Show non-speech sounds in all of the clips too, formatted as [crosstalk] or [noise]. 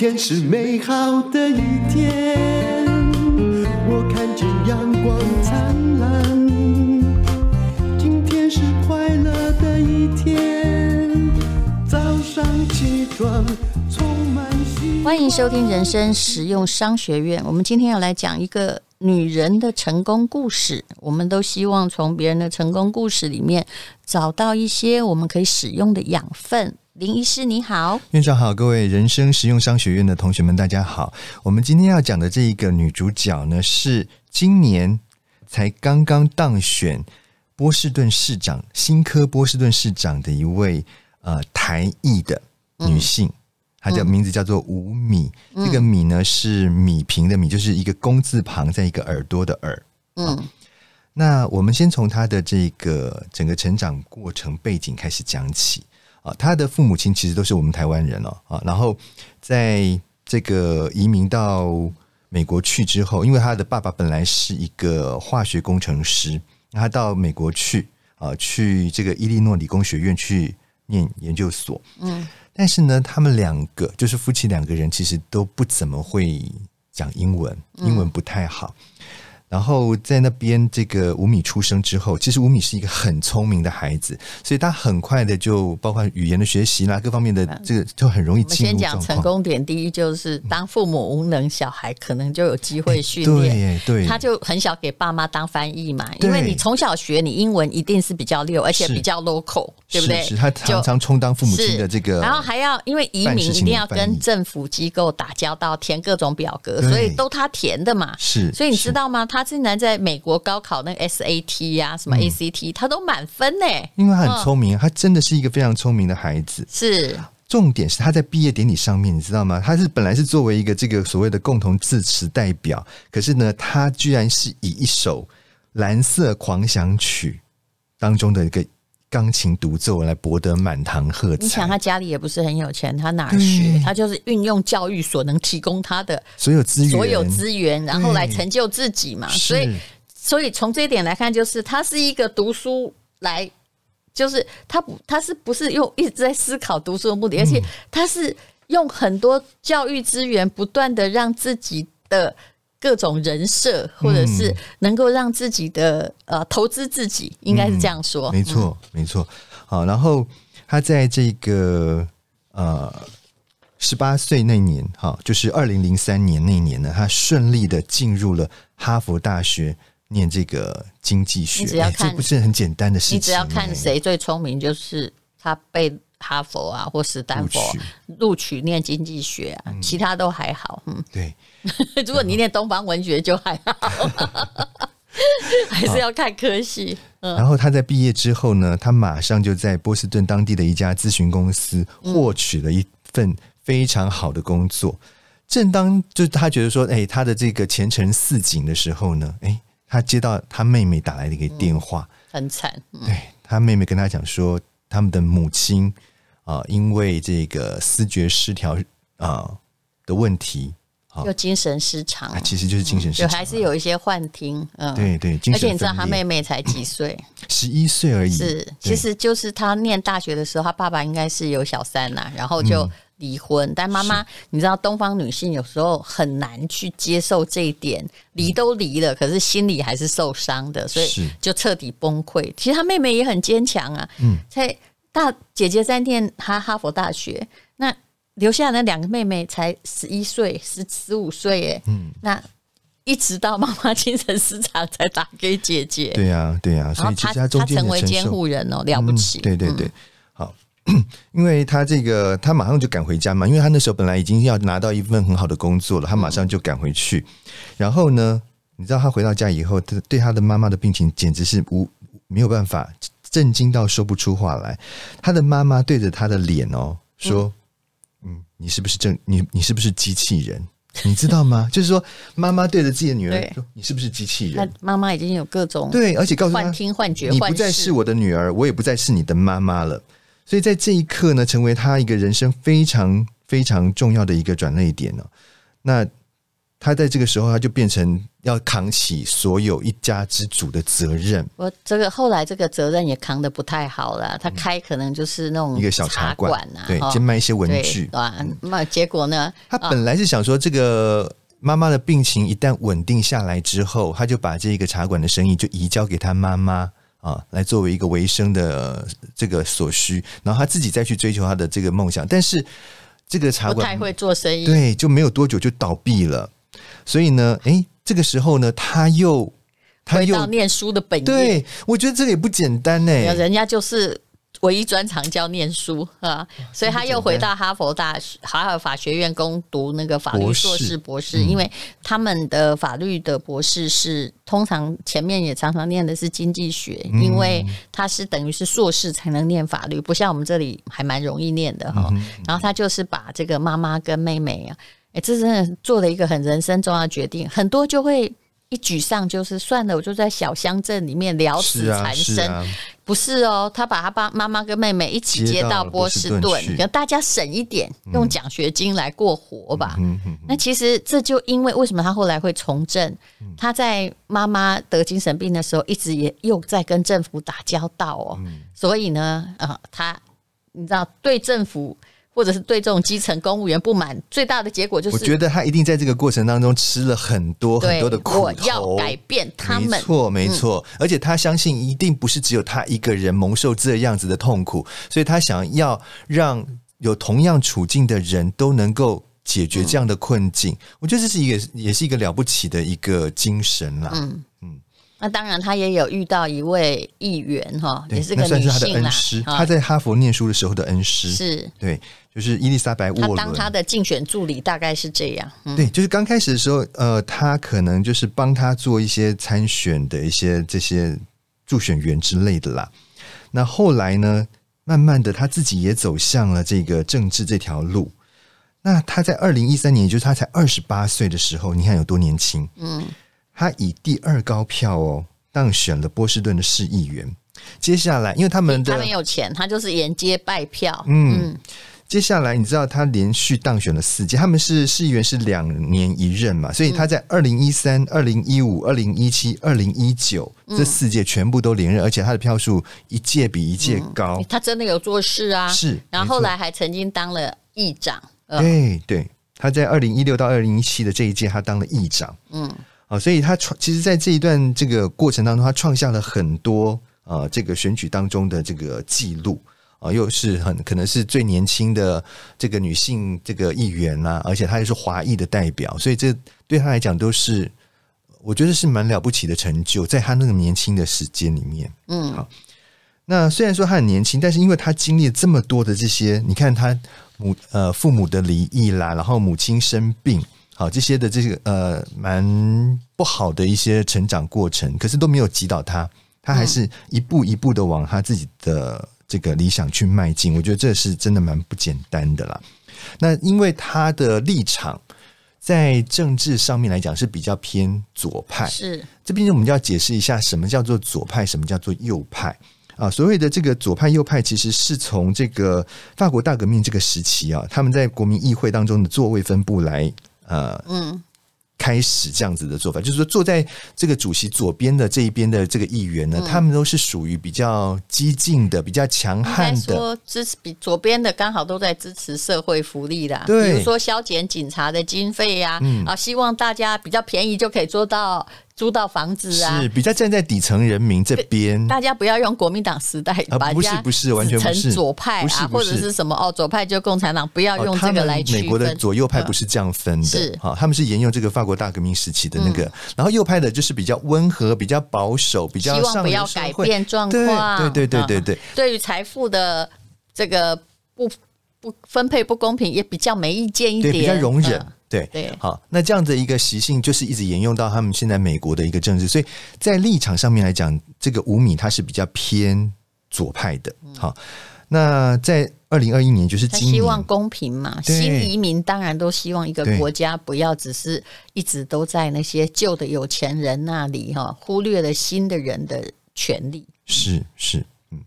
天是美好的一天，我看见阳光灿烂。今天是快乐的一天，早上起床充满希望。欢迎收听人生实用商学院。我们今天要来讲一个女人的成功故事。我们都希望从别人的成功故事里面找到一些我们可以使用的养分。林医师你好，院长好，各位人生实用商学院的同学们，大家好。我们今天要讲的这一个女主角呢，是今年才刚刚当选波士顿市长、新科波士顿市长的一位呃台裔的女性，嗯、她叫名字叫做吴米。嗯、这个米呢是米平的米，就是一个工字旁，在一个耳朵的耳。嗯，那我们先从她的这个整个成长过程背景开始讲起。啊，他的父母亲其实都是我们台湾人哦，啊，然后在这个移民到美国去之后，因为他的爸爸本来是一个化学工程师，他到美国去啊，去这个伊利诺理工学院去念研究所，嗯，但是呢，他们两个就是夫妻两个人，其实都不怎么会讲英文，英文不太好。然后在那边，这个吴米出生之后，其实吴米是一个很聪明的孩子，所以他很快的就包括语言的学习啦，各方面的这个就很容易进入状况。先讲成功点，第一就是当父母无能，小孩可能就有机会训练。对对，他就很小给爸妈当翻译嘛，因为你从小学，你英文一定是比较溜，而且比较 local，对不对？是他常常充当父母亲的这个，然后还要因为移民一定要跟政府机构打交道，填各种表格，所以都他填的嘛。是，所以你知道吗？他他竟然在美国高考那个 SAT 呀、啊，什么 ACT，、嗯、他都满分呢。因为他很聪明，他真的是一个非常聪明的孩子。是，重点是他在毕业典礼上面，你知道吗？他是本来是作为一个这个所谓的共同致辞代表，可是呢，他居然是以一首《蓝色狂想曲》当中的一个钢琴独奏来博得满堂喝彩。你想，他家里也不是很有钱，他哪儿学？他就是运用教育所能提供他的所有资源，所有资源，然后来成就自己嘛。所以，所以从这一点来看，就是他是一个读书来，就是他不，他是不是用一直在思考读书的目的，而且他是用很多教育资源，不断的让自己的。各种人设，或者是能够让自己的呃投资自己，应该是这样说。嗯、没错，没错。好，然后他在这个呃十八岁那年，哈，就是二零零三年那年呢，他顺利的进入了哈佛大学念这个经济学。只要看、欸，这不是很简单的事情。你只要看谁最聪明，就是他被。哈佛啊，或史丹佛录取，取念经济学啊，嗯、其他都还好。嗯，对。[laughs] 如果你念东方文学就还好，[laughs] 还是要看科系。嗯、然后他在毕业之后呢，他马上就在波士顿当地的一家咨询公司获取了一份非常好的工作。嗯、正当就他觉得说，哎，他的这个前程似锦的时候呢，哎，他接到他妹妹打来的一个电话，嗯、很惨。嗯、对他妹妹跟他讲说，他们的母亲。啊，因为这个思觉失调啊的问题，就精神失常，啊，其实就是精神失常，就还是有一些幻听，嗯，对对，而且你知道他妹妹才几岁，[coughs] 十一岁而已，是，其实就是他念大学的时候，他爸爸应该是有小三呐，然后就离婚，但妈妈，你知道东方女性有时候很难去接受这一点，离都离了，可是心里还是受伤的，所以就彻底崩溃。其实他妹妹也很坚强啊，嗯，在。大姐姐在念哈哈佛大学，那留下那两个妹妹才十一岁、十十五岁，哎，嗯，那一直到妈妈精神失常才打给姐姐。对呀、啊，对呀、啊，所以其实他中间成为监护人哦，了不起。嗯、对对对，嗯、好，因为他这个他马上就赶回家嘛，因为他那时候本来已经要拿到一份很好的工作了，他马上就赶回去。嗯、然后呢，你知道他回到家以后，他对他的妈妈的病情简直是无没有办法。震惊到说不出话来，他的妈妈对着他的脸哦说：“嗯，你是不是正你你是不是机器人？你知道吗？[laughs] 就是说，妈妈对着自己的女儿说：‘你是不是机器人？’他妈妈已经有各种对，而且告诉他幻听幻觉，你不再是我的女儿，我也不再是你的妈妈了。所以在这一刻呢，成为他一个人生非常非常重要的一个转捩点了。那他在这个时候，他就变成要扛起所有一家之主的责任。我这个后来这个责任也扛得不太好了，他开可能就是那种一个小茶馆啊，对，兼卖一些文具？那结果呢？他本来是想说，这个妈妈的病情一旦稳定下来之后，他就把这个茶馆的生意就移交给他妈妈啊，来作为一个维生的这个所需，然后他自己再去追求他的这个梦想。但是这个茶馆不太会做生意，对，就没有多久就倒闭了。所以呢，诶。这个时候呢，他又他又回到念书的本业，对，我觉得这个也不简单呢。人家就是唯一专长叫念书啊，所以他又回到哈佛大学、哈佛法学院攻读那个法律硕士、博士。因为他们的法律的博士是通常前面也常常念的是经济学，因为他是等于是硕士才能念法律，不像我们这里还蛮容易念的哈。然后他就是把这个妈妈跟妹妹啊。哎，这真的做了一个很人生重要的决定，很多就会一沮丧就是算了，我就在小乡镇里面了此残生。是啊是啊、不是哦，他把他爸妈妈跟妹妹一起接到波士顿，让大家省一点，用奖学金来过活吧。嗯、那其实这就因为为什么他后来会从政？他在妈妈得精神病的时候，一直也又在跟政府打交道哦。嗯、所以呢，啊、呃，他你知道对政府。或者是对这种基层公务员不满，最大的结果就是，我觉得他一定在这个过程当中吃了很多很多的苦头。我要改变他们，没错没错。嗯、而且他相信，一定不是只有他一个人蒙受这样子的痛苦，所以他想要让有同样处境的人都能够解决这样的困境。嗯、我觉得这是一个，也是一个了不起的一个精神啦。那当然，他也有遇到一位议员哈，也是个女性，算是他的恩师。他在哈佛念书的时候的恩师是，对。就是伊丽莎白·沃伦，他当他的竞选助理大概是这样。嗯、对，就是刚开始的时候，呃，他可能就是帮他做一些参选的一些这些助选员之类的啦。那后来呢，慢慢的他自己也走向了这个政治这条路。那他在二零一三年，也就是他才二十八岁的时候，你看有多年轻？嗯，他以第二高票哦当选了波士顿的市议员。接下来，因为他们的他没有钱，他就是沿街拜票。嗯。嗯接下来，你知道他连续当选了四届，他们是市议员是两年一任嘛，所以他在二零一三、二零一五、二零一七、二零一九这四届全部都连任，而且他的票数一届比一届高。嗯，他真的有做事啊，是。然后后来还曾经当了议长。对对，他在二零一六到二零一七的这一届，他当了议长。嗯，啊，所以他创，其实，在这一段这个过程当中，他创下了很多啊，这个选举当中的这个记录。啊，又是很可能是最年轻的这个女性这个议员啦，而且她又是华裔的代表，所以这对她来讲都是我觉得是蛮了不起的成就，在她那个年轻的时间里面，嗯，好。那虽然说她很年轻，但是因为她经历了这么多的这些，你看她母呃父母的离异啦，然后母亲生病，好这些的这个呃蛮不好的一些成长过程，可是都没有击倒他，他还是一步一步的往他自己的。这个理想去迈进，我觉得这是真的蛮不简单的啦。那因为他的立场在政治上面来讲是比较偏左派，是这边我们就要解释一下什么叫做左派，什么叫做右派啊？所谓的这个左派右派，其实是从这个法国大革命这个时期啊，他们在国民议会当中的座位分布来呃嗯。开始这样子的做法，就是说坐在这个主席左边的这一边的这个议员呢，嗯、他们都是属于比较激进的、比较强悍的。说支持比左边的刚好都在支持社会福利的，对，比如说削减警察的经费呀、啊，嗯、啊，希望大家比较便宜就可以做到。租到房子啊，是比较站在底层人民这边。大家不要用国民党时代把人家不是完全不是。左派啊，或者是什么哦，左派就共产党，不要用这个来区分。美国的左右派不是这样分的，是。好，他们是沿用这个法国大革命时期的那个，然后右派的就是比较温和、比较保守、比较希望不要改变状况。对对对对对，对于财富的这个不不分配不公平，也比较没意见一点，比较容忍。对对，好，那这样的一个习性就是一直沿用到他们现在美国的一个政治，所以在立场上面来讲，这个五米他是比较偏左派的。好，那在二零二一年，就是今年希望公平嘛，新移民当然都希望一个国家不要只是一直都在那些旧的有钱人那里哈，忽略了新的人的权利。是是，嗯，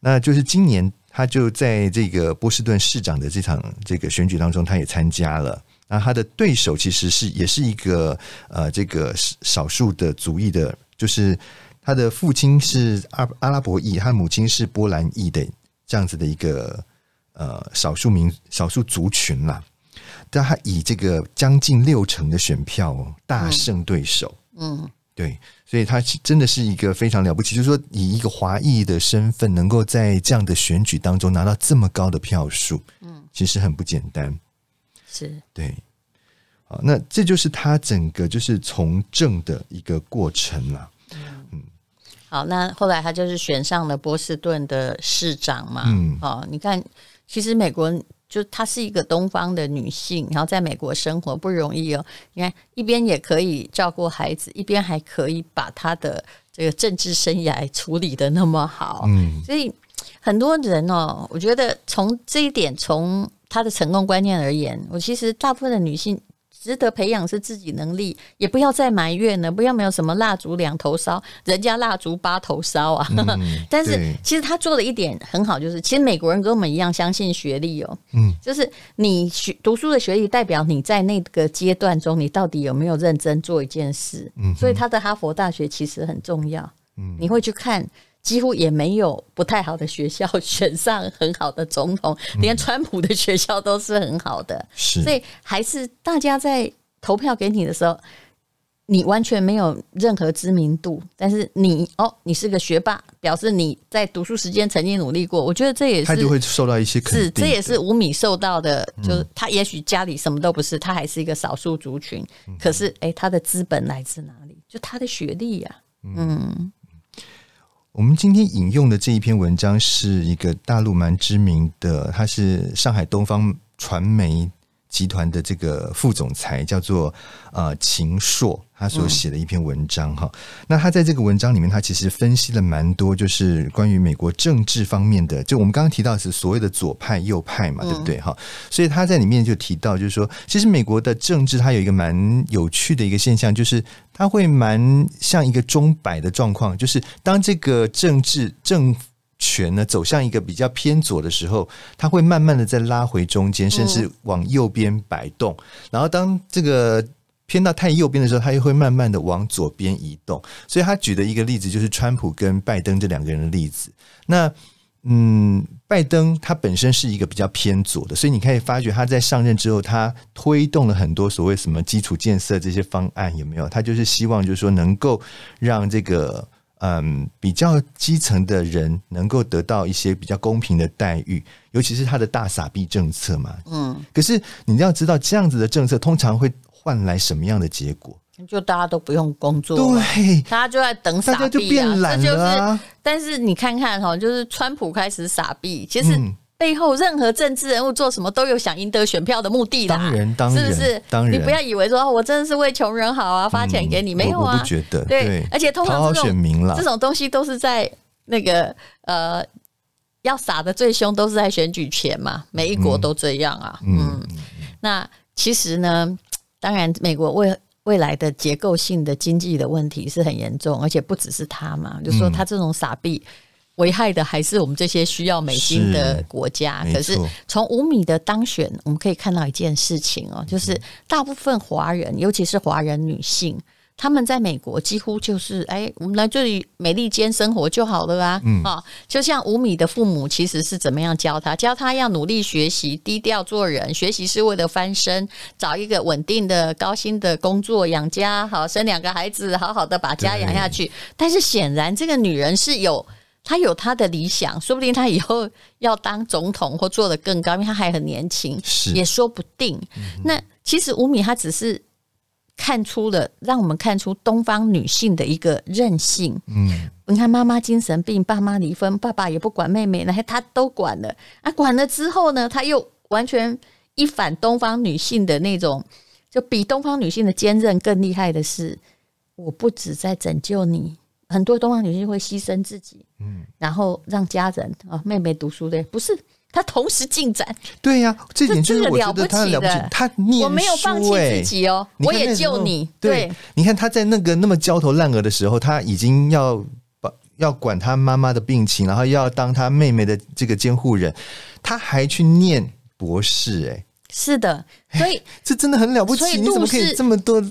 那就是今年。他就在这个波士顿市长的这场这个选举当中，他也参加了。那他的对手其实是也是一个呃这个少数的族裔的，就是他的父亲是阿阿拉伯裔，他母亲是波兰裔的这样子的一个呃少数民少数族群啦。但他以这个将近六成的选票大胜对手，嗯，嗯对，所以他真的是一个非常了不起，就是说以一个华裔的身份，能够在这样的选举当中拿到这么高的票数，嗯，其实很不简单。是对，好，那这就是他整个就是从政的一个过程了。嗯，好，那后来他就是选上了波士顿的市长嘛。嗯，好，你看，其实美国就她是一个东方的女性，然后在美国生活不容易哦。你看，一边也可以照顾孩子，一边还可以把她的这个政治生涯处理的那么好。嗯，所以很多人哦，我觉得从这一点从。她的成功观念而言，我其实大部分的女性值得培养是自己能力，也不要再埋怨了，不要没有什么蜡烛两头烧，人家蜡烛八头烧啊。嗯、[laughs] 但是其实他做了一点很好，就是其实美国人跟我们一样相信学历哦，嗯，就是你学读书的学历代表你在那个阶段中你到底有没有认真做一件事，嗯，所以他的哈佛大学其实很重要，嗯，你会去看。几乎也没有不太好的学校选上很好的总统，连川普的学校都是很好的，是，所以还是大家在投票给你的时候，你完全没有任何知名度，但是你哦，你是个学霸，表示你在读书时间曾经努力过，我觉得这也是他就会受到一些是，这也是无米受到的，就是他也许家里什么都不是，他还是一个少数族群，可是诶，他的资本来自哪里？就他的学历呀，嗯。我们今天引用的这一篇文章是一个大陆蛮知名的，它是上海东方传媒集团的这个副总裁，叫做呃秦朔。他所写的一篇文章哈，嗯、那他在这个文章里面，他其实分析了蛮多，就是关于美国政治方面的。就我们刚刚提到的是所谓的左派、右派嘛，对不对哈？所以他在里面就提到，就是说，其实美国的政治它有一个蛮有趣的一个现象，就是它会蛮像一个钟摆的状况，就是当这个政治政权呢走向一个比较偏左的时候，它会慢慢的再拉回中间，甚至往右边摆动。然后当这个偏到太右边的时候，他又会慢慢的往左边移动。所以他举的一个例子就是川普跟拜登这两个人的例子。那嗯，拜登他本身是一个比较偏左的，所以你可以发觉他在上任之后，他推动了很多所谓什么基础建设这些方案，有没有？他就是希望就是说能够让这个嗯比较基层的人能够得到一些比较公平的待遇，尤其是他的大傻逼政策嘛。嗯，可是你要知道，这样子的政策通常会。换来什么样的结果？就大家都不用工作，对，大家就在等傻逼啊，大家就变懒了啊。就是，但是你看看哈，就是川普开始傻逼，其实背后任何政治人物做什么都有想赢得选票的目的啦，当然，当然，是不是？当然，你不要以为说我真的是为穷人好啊，发钱给你，没有啊？我不觉得，对，而且通常这种这种东西都是在那个呃，要撒的最凶都是在选举前嘛，每一国都这样啊。嗯，那其实呢？当然，美国未未来的结构性的经济的问题是很严重，而且不只是他嘛，就是说他这种傻币危害的还是我们这些需要美金的国家。可是从五米的当选，我们可以看到一件事情哦，就是大部分华人，尤其是华人女性。他们在美国几乎就是哎，我们来这里美利坚生活就好了啊！嗯啊，就像五米的父母其实是怎么样教他？教他要努力学习，低调做人，学习是为了翻身，找一个稳定的、高薪的工作养家，好生两个孩子，好好的把家养下去。但是显然，这个女人是有她有他的理想，说不定他以后要当总统或做得更高，因为他还很年轻，也说不定。嗯、那其实吴米她只是。看出了，让我们看出东方女性的一个韧性。嗯，你看妈妈精神病，爸妈离婚，爸爸也不管妹妹，那她都管了。啊，管了之后呢，她又完全一反东方女性的那种，就比东方女性的坚韧更厉害的是，我不止在拯救你，很多东方女性会牺牲自己，嗯，然后让家人啊妹妹读书的，不是。她同时进展，对呀、啊，这点就是我觉得她了不起。他念书，我没有放弃自己哦，我也救你。对，你看她在那个那么焦头烂额的时候，她已经要把要管她妈妈的病情，然后要当她妹妹的这个监护人，她还去念博士，哎，是的，所以 [laughs] 这真的很了不起。你怎么可以这么多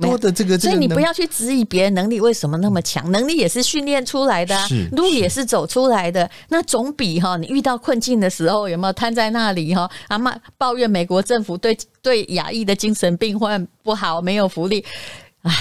多的这个？所以你不要去质疑别人能力为什么那么强，能力也是训练出来的，路也是走出来的。那总比哈，你遇到困境的时候有没有瘫在那里哈？阿妈抱怨美国政府对对亚裔的精神病患不好，没有福利，哎。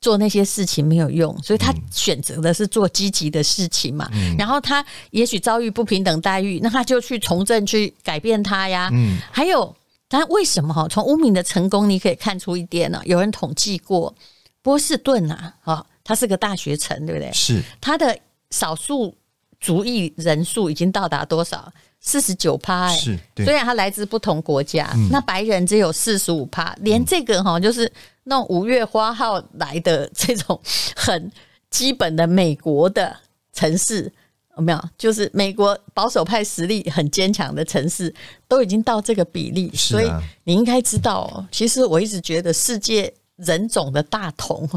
做那些事情没有用，所以他选择的是做积极的事情嘛。嗯、然后他也许遭遇不平等待遇，那他就去从政去改变他呀。嗯，还有他为什么哈？从乌敏的成功你可以看出一点呢？有人统计过，波士顿啊，哈，它是个大学城，对不对？是它的少数族裔人数已经到达多少？四十九趴，哎，是，虽然它来自不同国家，嗯、那白人只有四十五趴，连这个哈，就是那种五月花号来的这种很基本的美国的城市，有没有？就是美国保守派实力很坚强的城市，都已经到这个比例，所以你应该知道，其实我一直觉得世界人种的大同，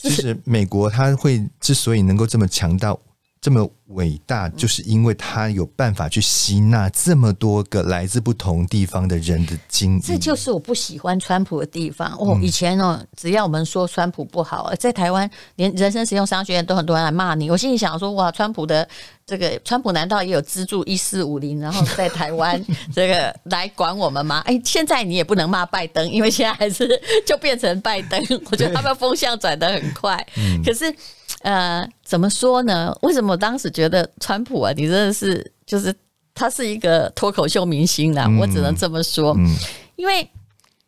就是美国，它会之所以能够这么强大。这么伟大，就是因为他有办法去吸纳这么多个来自不同地方的人的经历。这就是我不喜欢川普的地方哦。以前哦，只要我们说川普不好，在台湾连人生实用商学院都很多人来骂你。我心里想说，哇，川普的这个川普难道也有资助一四五零，然后 [laughs] 在台湾 [laughs] 这个来管我们吗？哎，现在你也不能骂拜登，因为现在还是 [laughs] 就变成拜登。我觉得他们风向转得很快，可是。呃，怎么说呢？为什么我当时觉得川普啊，你真的是就是他是一个脱口秀明星啊，嗯、我只能这么说，嗯、因为。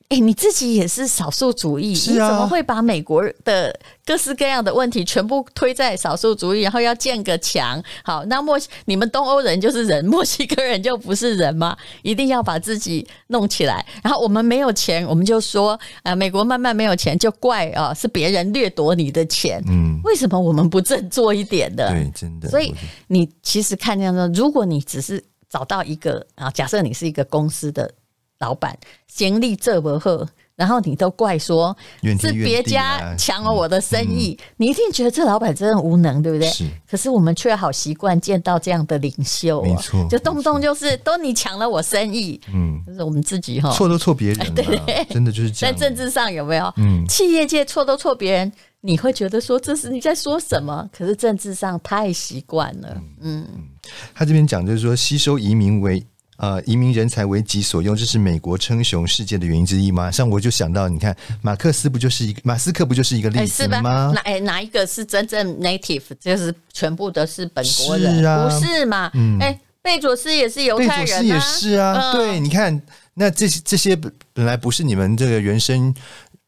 哎，你自己也是少数主义，啊、你怎么会把美国的各式各样的问题全部推在少数主义，然后要建个墙？好，那墨你们东欧人就是人，墨西哥人就不是人吗？一定要把自己弄起来。然后我们没有钱，我们就说啊，美国慢慢没有钱，就怪啊是别人掠夺你的钱。嗯，为什么我们不振作一点的？对，真的。所以你其实看这样说，如果你只是找到一个啊，假设你是一个公司的。老板行李这么厚，然后你都怪说是别家抢了我的生意，你一定觉得这老板真的无能，对不对？是。可是我们却好习惯见到这样的领袖，没错，就动不动就是都你抢了我生意，嗯，就是我们自己哈，错都错别人，[laughs] 对，真的就是。在政治上有没有？嗯，企业界错都错别人，你会觉得说这是你在说什么？可是政治上太习惯了，嗯。他这边讲就是说，吸收移民为。呃，移民人才为己所用，这是美国称雄世界的原因之一吗？像我就想到，你看，马克思不就是一个，马斯克不就是一个例子吗？哪哎哪一个是真正 native，就是全部都是本国人，是啊、不是嘛？嗯，哎，贝佐斯也是犹太人、啊，贝佐斯也是啊。嗯、对，你看，那这些这些本来不是你们这个原生。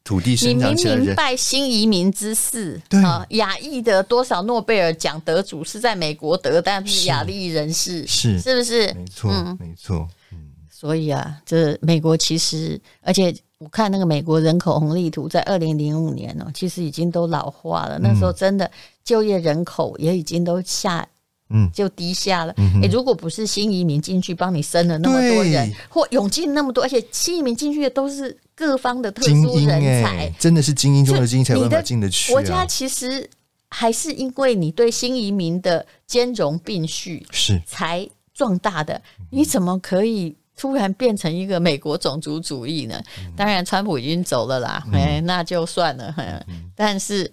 土地生长起来，你明明拜新移民之事，对啊，亚裔的多少诺贝尔奖得主是在美国得，但是亚裔人士是是不是？没错，嗯、没错，嗯。所以啊，这美国其实，而且我看那个美国人口红利图，在二零零五年哦，其实已经都老化了。那时候真的就业人口也已经都下，嗯，就低下了。哎、如果不是新移民进去帮你生了那么多人，或涌进那么多，而且新移民进去的都是。各方的特殊人才，欸、真的是精英中的精英才有办法进得去、啊。国家其实还是因为你对新移民的兼容并蓄是才壮大的。你怎么可以突然变成一个美国种族主义呢？嗯、当然，川普已经走了啦，哎、嗯，那就算了。嗯、但是，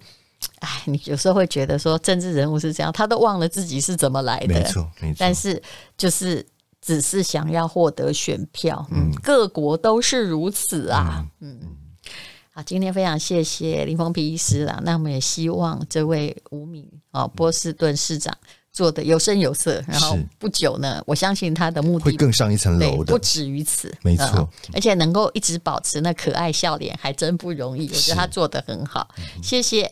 哎，你有时候会觉得说，政治人物是这样，他都忘了自己是怎么来的。没错，没错。但是就是。只是想要获得选票，嗯，各国都是如此啊，嗯，好，今天非常谢谢林峰皮医师啦，那我们也希望这位无名哦波士顿市长做的有声有色，然后不久呢，我相信他的目的会更上一层楼的，不止于此，没错，而且能够一直保持那可爱笑脸，还真不容易，我觉得他做的很好，谢谢，